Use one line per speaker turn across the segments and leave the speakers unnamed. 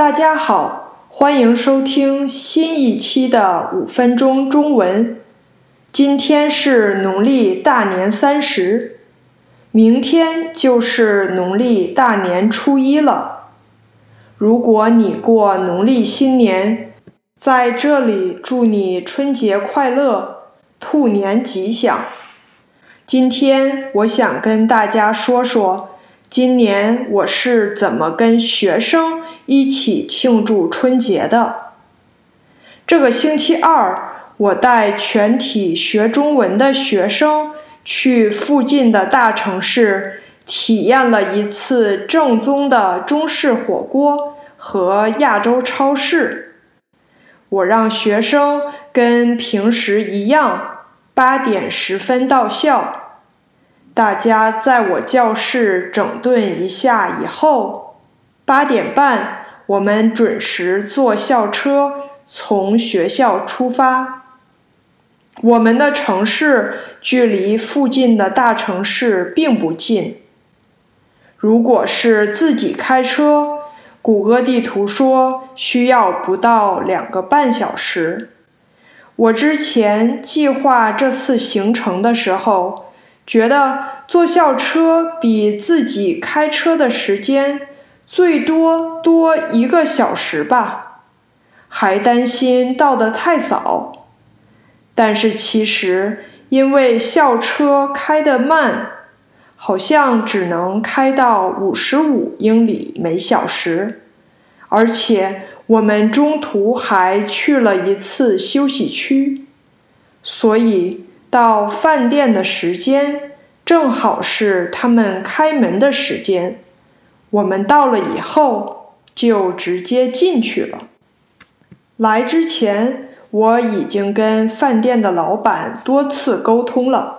大家好，欢迎收听新一期的五分钟中文。今天是农历大年三十，明天就是农历大年初一了。如果你过农历新年，在这里祝你春节快乐，兔年吉祥。今天我想跟大家说说，今年我是怎么跟学生一起庆祝春节的。这个星期二，我带全体学中文的学生去附近的大城市，体验了一次正宗的中式火锅和亚洲超市。我让学生跟平时一样，八点十分到校。大家在我教室整顿一下以后，八点半我们准时坐校车从学校出发。我们的城市距离附近的大城市并不近。如果是自己开车，谷歌地图说需要不到两个半小时。我之前计划这次行程的时候。觉得坐校车比自己开车的时间最多多一个小时吧，还担心到得太早。但是其实因为校车开得慢，好像只能开到五十五英里每小时，而且我们中途还去了一次休息区，所以。到饭店的时间正好是他们开门的时间，我们到了以后就直接进去了。来之前我已经跟饭店的老板多次沟通了，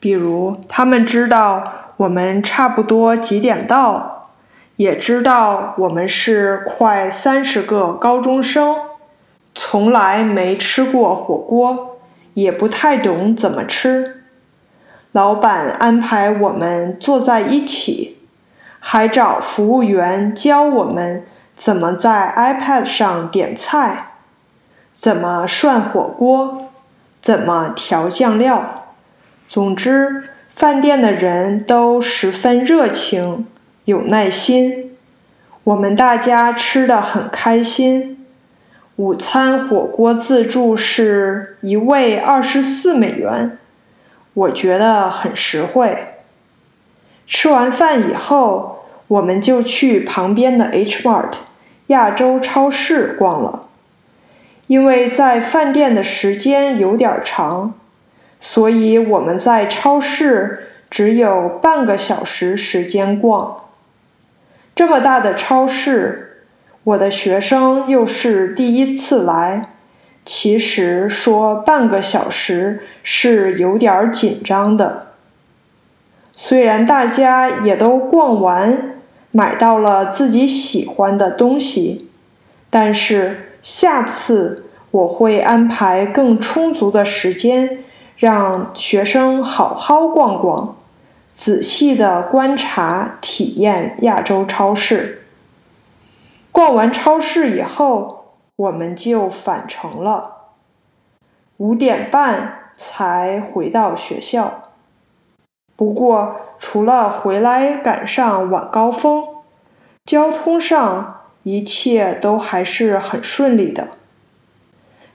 比如他们知道我们差不多几点到，也知道我们是快三十个高中生，从来没吃过火锅。也不太懂怎么吃，老板安排我们坐在一起，还找服务员教我们怎么在 iPad 上点菜，怎么涮火锅，怎么调酱料。总之，饭店的人都十分热情，有耐心，我们大家吃的很开心。午餐火锅自助是一位二十四美元，我觉得很实惠。吃完饭以后，我们就去旁边的 H Mart 亚洲超市逛了。因为在饭店的时间有点长，所以我们在超市只有半个小时时间逛。这么大的超市。我的学生又是第一次来，其实说半个小时是有点紧张的。虽然大家也都逛完，买到了自己喜欢的东西，但是下次我会安排更充足的时间，让学生好好逛逛，仔细的观察体验亚洲超市。逛完超市以后，我们就返程了。五点半才回到学校。不过，除了回来赶上晚高峰，交通上一切都还是很顺利的。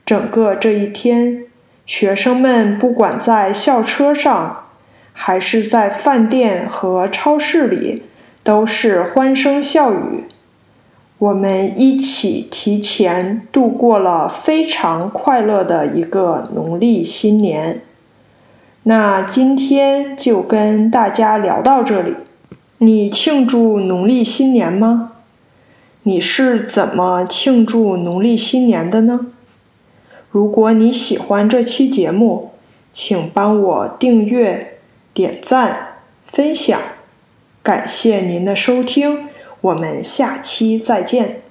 整个这一天，学生们不管在校车上，还是在饭店和超市里，都是欢声笑语。我们一起提前度过了非常快乐的一个农历新年。那今天就跟大家聊到这里。你庆祝农历新年吗？你是怎么庆祝农历新年的呢？如果你喜欢这期节目，请帮我订阅、点赞、分享。感谢您的收听。我们下期再见。